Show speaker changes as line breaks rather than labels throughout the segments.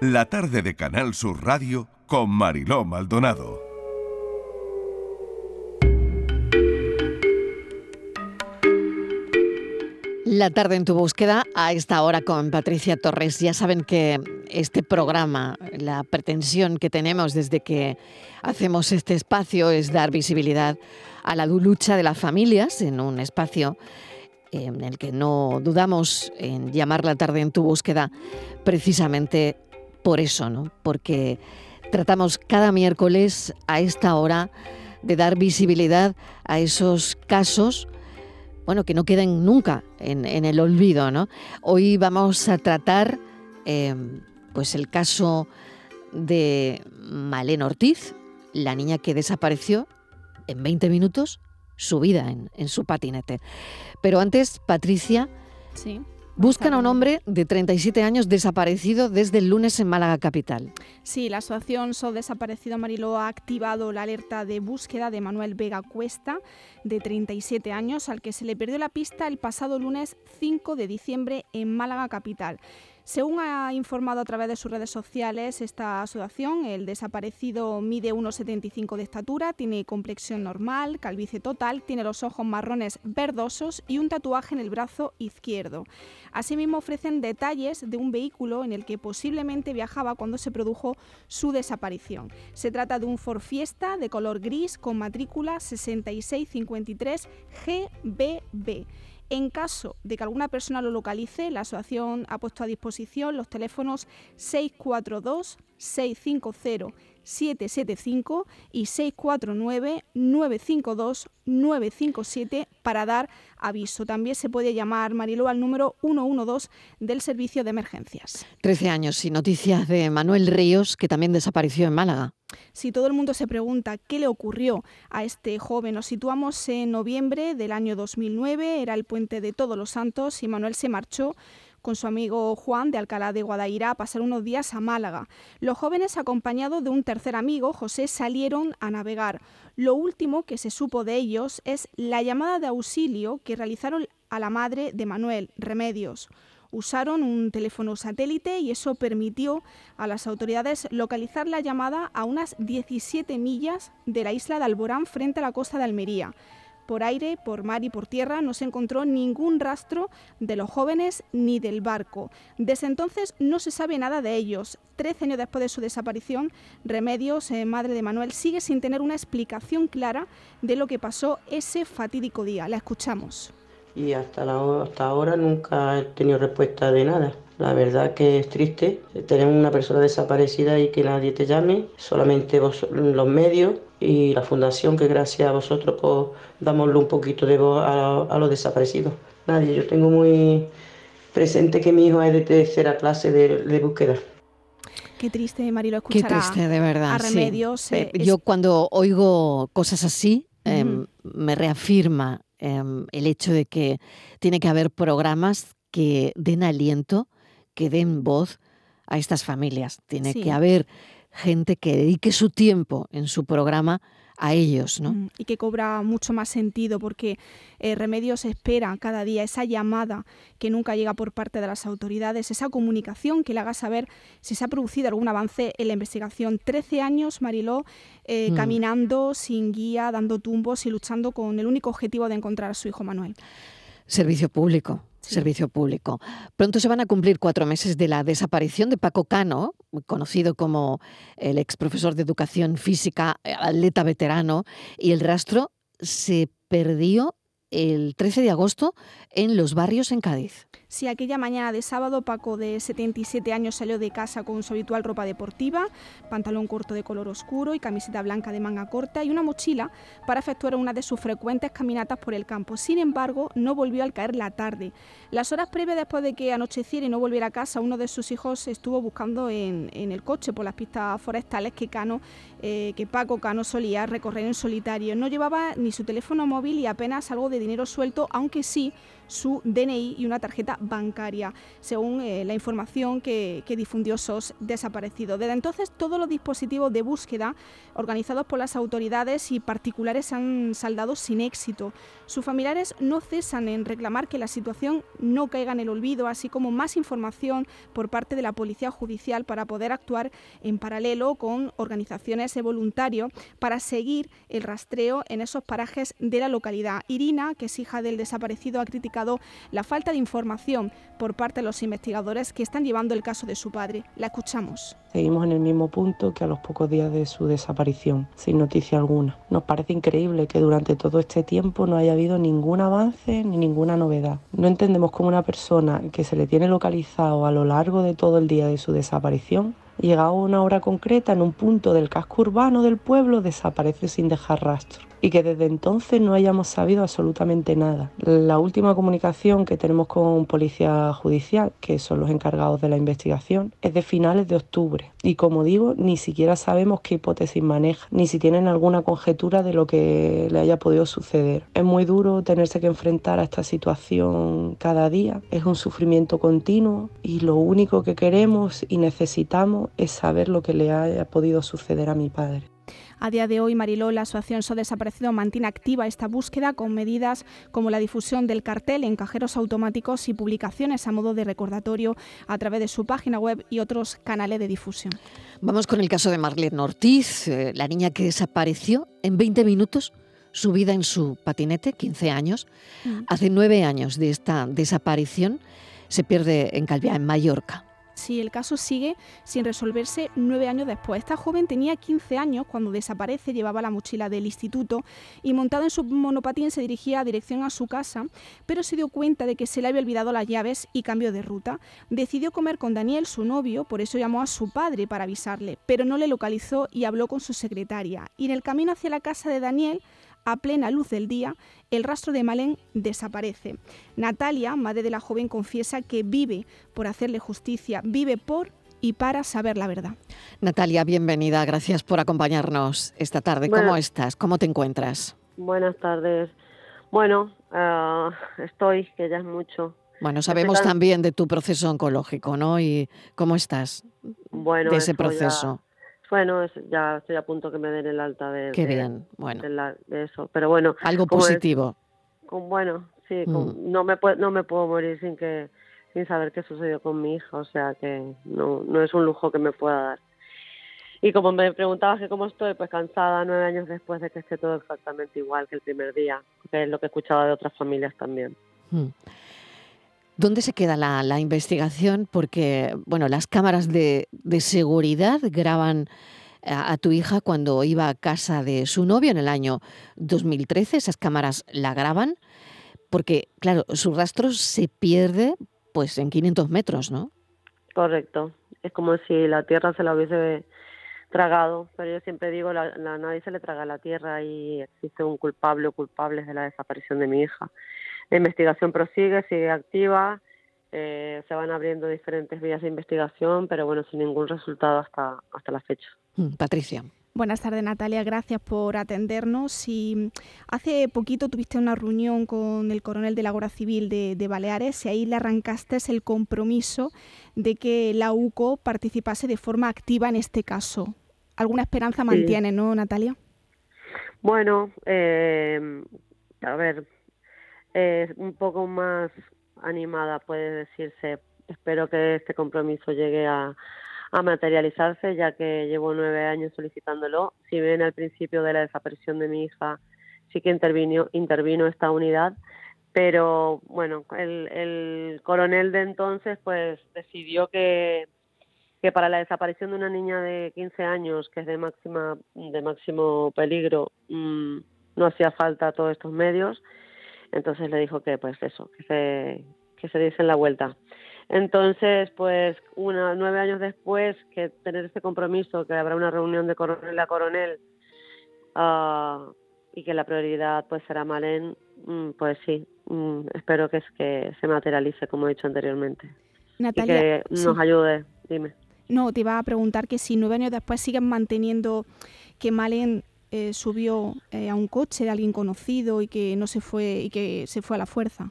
la tarde de Canal Sur Radio con Mariló Maldonado.
La tarde en tu búsqueda a esta hora con Patricia Torres. Ya saben que este programa, la pretensión que tenemos desde que hacemos este espacio es dar visibilidad a la lucha de las familias en un espacio en el que no dudamos en llamar la tarde en tu búsqueda precisamente por eso, ¿no? Porque tratamos cada miércoles a esta hora de dar visibilidad a esos casos, bueno, que no queden nunca en, el olvido, ¿no? Hoy vamos a tratar, em, pues, el caso de Malén Ortiz, la niña que desapareció en 20 minutos, su vida en, en su patinete. Pero antes, Patricia,
sí.
Buscan a un hombre de 37 años desaparecido desde el lunes en Málaga Capital.
Sí, la asociación So Desaparecido Mariló ha activado la alerta de búsqueda de Manuel Vega Cuesta, de 37 años, al que se le perdió la pista el pasado lunes 5 de diciembre en Málaga Capital. Según ha informado a través de sus redes sociales esta asociación, el desaparecido mide 1,75 de estatura, tiene complexión normal, calvicie total, tiene los ojos marrones verdosos y un tatuaje en el brazo izquierdo. Asimismo ofrecen detalles de un vehículo en el que posiblemente viajaba cuando se produjo su desaparición. Se trata de un Ford Fiesta de color gris con matrícula 6653 GBB. En caso de que alguna persona lo localice, la asociación ha puesto a disposición los teléfonos 642 650 775 y 649-952-957 para dar aviso. También se puede llamar Mariló al número 112 del Servicio de Emergencias.
Trece años y noticias de Manuel Ríos, que también desapareció en Málaga.
Si todo el mundo se pregunta qué le ocurrió a este joven, nos situamos en noviembre del año 2009, era el puente de Todos los Santos y Manuel se marchó con su amigo Juan de Alcalá de Guadaira a pasar unos días a Málaga. Los jóvenes, acompañados de un tercer amigo, José, salieron a navegar. Lo último que se supo de ellos es la llamada de auxilio que realizaron a la madre de Manuel, Remedios usaron un teléfono satélite y eso permitió a las autoridades localizar la llamada a unas 17 millas de la isla de Alborán frente a la costa de Almería. Por aire, por mar y por tierra no se encontró ningún rastro de los jóvenes ni del barco. Desde entonces no se sabe nada de ellos. Trece años después de su desaparición, Remedios, eh, madre de Manuel, sigue sin tener una explicación clara de lo que pasó ese fatídico día. La escuchamos.
Y hasta, hasta ahora nunca he tenido respuesta de nada. La verdad que es triste tener una persona desaparecida y que nadie te llame, solamente vos, los medios y la fundación que gracias a vosotros pues, damosle un poquito de voz a, los desaparecidos. Nadie, yo tengo muy presente que mi hijo es de tercera clase de, búsqueda.
Qué triste, Marilo, escuchar
Qué triste, de verdad,
a Remedios.
Eh, yo cuando oigo cosas así, em, me reafirma em, el hecho de que tiene que haber programas que den aliento, que den voz a estas familias. Tiene que haber gente que dedique su tiempo en su programa a ellos, ¿no? Mm,
y que cobra mucho más sentido porque eh, Remedios espera cada día esa llamada que nunca llega por parte de las autoridades, esa comunicación que le haga saber si se ha producido algún avance en la investigación. Trece años, Mariló, eh, mm. caminando sin guía, dando tumbos y luchando con el único objetivo de encontrar a su hijo Manuel.
Servicio público, servicio público. Pronto se van a cumplir cuatro meses de la desaparición de Paco Cano, conocido como el ex profesor de educación física, atleta veterano, y el rastro se perdió el 13 de agosto en los barrios en Cádiz.
Si aquella mañana de sábado Paco de 77 años salió de casa con su habitual ropa deportiva, pantalón corto de color oscuro y camiseta blanca de manga corta y una mochila para efectuar una de sus frecuentes caminatas por el campo. Sin embargo, no volvió al caer la tarde. Las horas previas después de que anocheciera y no volviera a casa, uno de sus hijos estuvo buscando en, el coche por las pistas forestales que Cano, eh, que Paco Cano solía recorrer en solitario. No llevaba ni su teléfono móvil y apenas algo de dinero suelto, aunque sí su DNI y una tarjeta bancaria, según eh, la información que, difundió SOS desaparecido. Desde entonces, todos los dispositivos de búsqueda organizados por las autoridades y particulares han saldado sin éxito. Sus familiares no cesan en reclamar que la situación no caiga en el olvido, así como más información por parte de la Policía Judicial para poder actuar en paralelo con organizaciones de voluntarios para seguir el rastreo en esos parajes de la localidad. Irina, que es hija del desaparecido, ha criticado la falta de información por parte de los investigadores que están llevando el caso de su padre. La escuchamos.
Seguimos en el mismo punto que a los pocos días de su desaparición, sin noticia alguna. Nos parece increíble que durante todo este tiempo no haya habido ningún avance ni ninguna novedad. No entendemos cómo una persona que se le tiene localizado a lo largo de todo el día de su desaparición llegado a una hora concreta en un punto del casco urbano del pueblo, desaparece sin dejar rastro y que desde entonces no hayamos sabido absolutamente nada. La última comunicación que tenemos con Policía Judicial, que son los encargados de la investigación, es de finales de octubre y como digo, ni siquiera sabemos qué hipótesis maneja, ni si tienen alguna conjetura de lo que le haya podido suceder. Es muy duro tenerse que enfrentar a esta situación cada día, es un sufrimiento continuo y lo único que queremos y necesitamos es saber lo que le haya podido suceder a mi padre.
A día de hoy, Mariló, la Asociación So Desaparecido mantiene activa esta búsqueda con medidas como la difusión del cartel en cajeros automáticos y publicaciones a modo de recordatorio a través de su página web y otros canales de difusión.
Vamos con el caso de Marlene Ortiz, eh, la niña que desapareció en 20 minutos subida en su patinete, 15 años. Mm. Hace nueve años de esta desaparición se pierde en Calviá, en Mallorca
si el caso sigue sin resolverse nueve años después. Esta joven tenía 15 años cuando desaparece, llevaba la mochila del instituto y montada en su monopatín se dirigía a dirección a su casa, pero se dio cuenta de que se le había olvidado las llaves y cambió de ruta. Decidió comer con Daniel, su novio, por eso llamó a su padre para avisarle, pero no le localizó y habló con su secretaria. Y en el camino hacia la casa de Daniel, a plena luz del día, el rastro de Malen desaparece. Natalia, madre de la joven, confiesa que vive por hacerle justicia, vive por y para saber la verdad.
Natalia, bienvenida, gracias por acompañarnos esta tarde. ¿Cómo estás? ¿Cómo te encuentras?
Buenas tardes. Bueno, ah, estoy, que ya es mucho.
Bueno, sabemos también de tu proceso oncológico, ¿no? Y cómo estás
bueno,
de ese proceso.
Bueno, ya estoy a punto que me den el alta de,
Qué bien, bueno.
de, eso. Pero bueno.
Algo positivo.
con, bueno, sí, mm. no, me no me puedo morir sin que sin saber qué sucedió con mi hija, o sea que no, no es un lujo que me pueda dar. Y como me preguntabas que cómo estoy, pues cansada nueve años después de que esté todo exactamente igual que el primer día, que es lo que escuchaba de otras familias también. Mm.
¿Dónde se queda la, investigación? Porque, bueno, las cámaras de, seguridad graban a, tu hija cuando iba a casa de su novio en el año 2013. Esas cámaras la graban porque, claro, su rastro se pierde pues en 500 metros, ¿no?
Correcto. Es como si la tierra se la hubiese tragado, pero yo siempre digo, la, nadie se le traga la tierra y existe un culpable o culpables de la desaparición de mi hija. La investigación prosigue, sigue activa, eh, se van abriendo diferentes vías de investigación, pero bueno, sin ningún resultado hasta, hasta la fecha.
Mm, Patricia.
Buenas tardes, Natalia. Gracias por atendernos. Y hace poquito tuviste una reunión con el coronel de la Guardia Civil de, Baleares y ahí le arrancaste el compromiso de que la UCO participase de forma activa en este caso. ¿Alguna esperanza mantiene, no, Natalia?
Bueno, eh, a ver, eh, un poco más animada, puede decirse. Espero que este compromiso llegue a, materializarse, ya que llevo nueve años solicitándolo. Si bien al principio de la desaparición de mi hija sí que intervino, intervino esta unidad, pero bueno, el, el coronel de entonces pues decidió que, que para la desaparición de una niña de 15 años, que es de máxima de máximo peligro, mm, no hacía falta todos estos medios entonces le dijo que pues eso, que se, que se diesen la vuelta. Entonces, pues una, nueve años después que tener este compromiso, que habrá una reunión de coronel a coronel uh, y que la prioridad pues será Malén, mm, pues sí, mm, espero que es que se materialice como he dicho anteriormente.
Natalia,
y que nos ayude, dime.
No, te iba a preguntar que si nueve años después siguen manteniendo que Malen eh, subió eh, a un coche de alguien conocido y que no se fue y que se fue a la fuerza.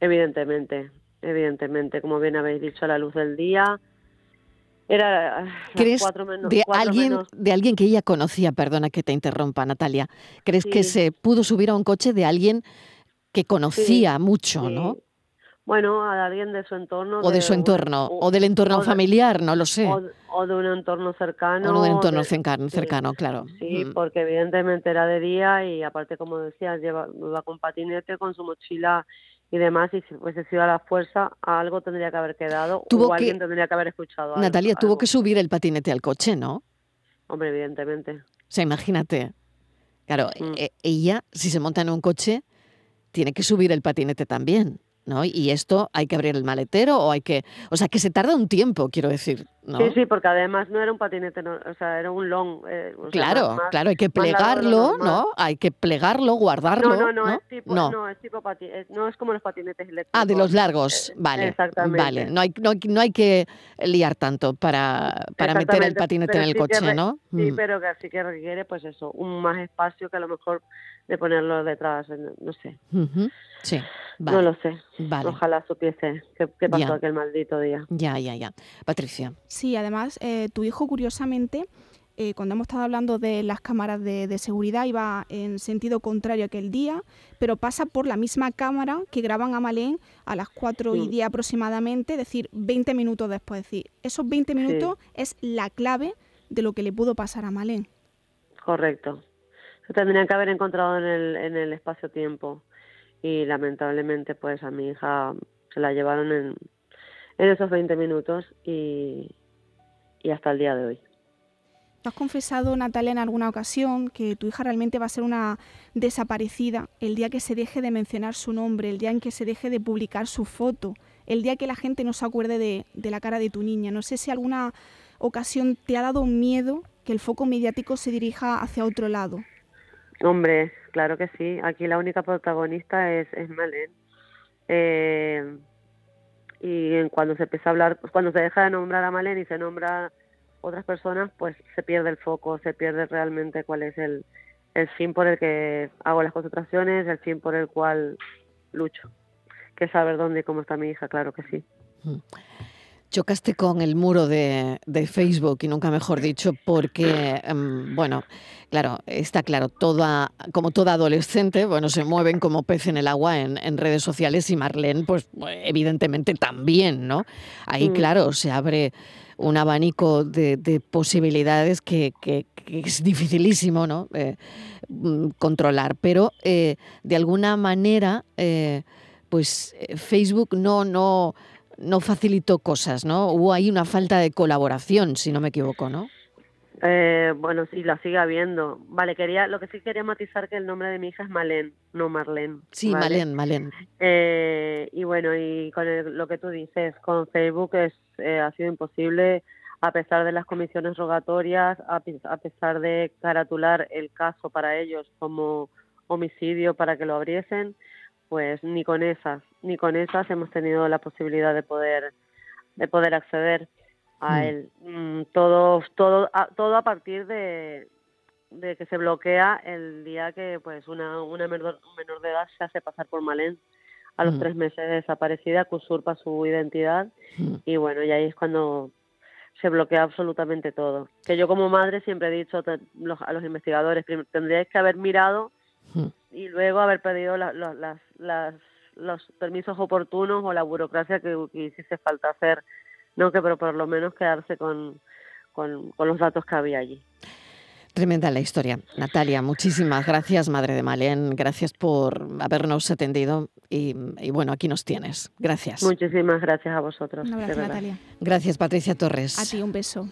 Evidentemente, evidentemente, como bien habéis dicho, a la luz del día. Era
¿Crees
cuatro menos,
de
cuatro
alguien,
menos-
de alguien que ella conocía, perdona que te interrumpa, Natalia, ¿crees que se pudo subir a un coche de alguien que conocía mucho,
sí.
no?
Bueno, a alguien de su entorno.
O de su entorno,
o-
o del entorno
o de-
familiar, no lo sé.
o, o de un entorno cercano.
o de un entorno cercano,
sí.
cercano, claro.
Sí,
Mm.
porque evidentemente era de día y aparte, como decías, lleva, iba con patinete, con su mochila y demás, y si fuese sido a la fuerza, algo tendría que haber quedado
Tuvo
o
que-
alguien tendría que haber escuchado algo.
Natalia tuvo
algo.
que subir el patinete al coche, ¿no?
Hombre, evidentemente.
O sea, imagínate. Claro,
Mm.
e- ella, si se monta en un coche, tiene que subir el patinete también, ¿no? Y esto hay que abrir el maletero o hay que... O sea, que se tarda un tiempo, quiero decir, ¿no?
Sí, sí, porque además no era un patinete, no, o sea, era un long. eh, sea,
Claro,
más-
claro, hay que plegarlo. ¿no? Hay que plegarlo, guardarlo,
No, no, no, es tipo,
No.
no. es tipo pati- es- no es como los patinetes eléctricos.
Ah, de los largos,
Eh,
vale.
exactamente.
Vale, no hay, no, hay- no hay que liar tanto para, para meter el patinete
pero
en el
sí
coche, ¿no?
Sí,
Mm.
pero que sí que requiere, pues eso, un más espacio que a lo mejor de ponerlo detrás, no, sé,
Sí, vale.
no lo sé.
vale.
Ojalá supiese qué, qué pasó
Ya.
aquel maldito día.
Ya, ya, ya. Patricia.
Sí, además, eh, tu hijo, curiosamente, eh, cuando hemos estado hablando de las cámaras de, de seguridad, iba en sentido contrario aquel día, pero pasa por la misma cámara que graban a Malén a las 4 y
Sí.
10 aproximadamente, es decir, 20 minutos después. Es decir, esos 20 minutos es la clave de lo que le pudo pasar a Malén.
Correcto. Se tendrían que haber encontrado en el, en el espacio-tiempo y lamentablemente pues a mi hija se la llevaron en, en esos 20 minutos y, y hasta el día de hoy.
¿Tú has confesado, Natalia, en alguna ocasión que tu hija realmente va a ser una desaparecida el día que se deje de mencionar su nombre, el día en que se deje de publicar su foto, el día que la gente no se acuerde de, de la cara de tu niña? No sé si alguna ocasión te ha dado miedo que el foco mediático se dirija hacia otro lado.
Hombre, claro que sí. Aquí la única protagonista es, es Malén. Eh, y en cuando se empieza a hablar, pues cuando se deja de nombrar a Malén y se nombra otras personas, pues se pierde el foco, se pierde realmente cuál es el, el fin por el que hago las concentraciones, el fin por el cual lucho. Que saber dónde y cómo está mi hija, claro que sí.
Chocaste con el muro de, de Facebook, y nunca mejor dicho, porque, em, bueno, claro, está claro, toda, como toda adolescente, bueno, se mueven como pez en el agua en, en redes sociales y Marlene, pues evidentemente también, ¿no? Ahí,
Mm.
claro, se abre un abanico de, de posibilidades que, que- que es dificilísimo, ¿no? Eh, mm, controlar, pero eh, de alguna manera, eh, pues Facebook no, no, no facilitó cosas, ¿no? Hubo ahí una falta de colaboración, si no me equivoco, ¿no?
Eh, bueno, sí, la sigue habiendo. Vale, quería, lo que sí quería matizar que el nombre de mi hija es Malén, no Marlene.
Sí,
¿vale?
Malén, Malén.
Eh, y bueno, y con el- lo que tú dices, con Facebook es, eh, ha sido imposible, a pesar de las comisiones rogatorias, a, a pesar de caratular el caso para ellos como homicidio para que lo abriesen, pues ni con esas, ni con esas hemos tenido la posibilidad de poder, de poder acceder a
Mm.
él. Mm, todo, todo, a, todo a partir de, de que se bloquea el día que pues una, una menor, menor de edad se hace pasar por Malén a los
Mm.
tres meses de desaparecida, que usurpa su identidad
Mm.
y bueno, y ahí es cuando se bloquea absolutamente todo. Que yo como madre siempre he dicho a los investigadores, tendríais que haber mirado. Y luego haber pedido la- la- las, las, los permisos oportunos o la burocracia que, que hiciese falta hacer, no que pero por lo menos quedarse con, con, con los datos que había allí.
Tremenda la historia. Natalia, muchísimas gracias, madre de Malén. Gracias por habernos atendido y, y bueno, aquí nos tienes. Gracias.
Muchísimas gracias a vosotros.
Un abrazo. Natalia.
Gracias, Patricia Torres.
A ti un beso.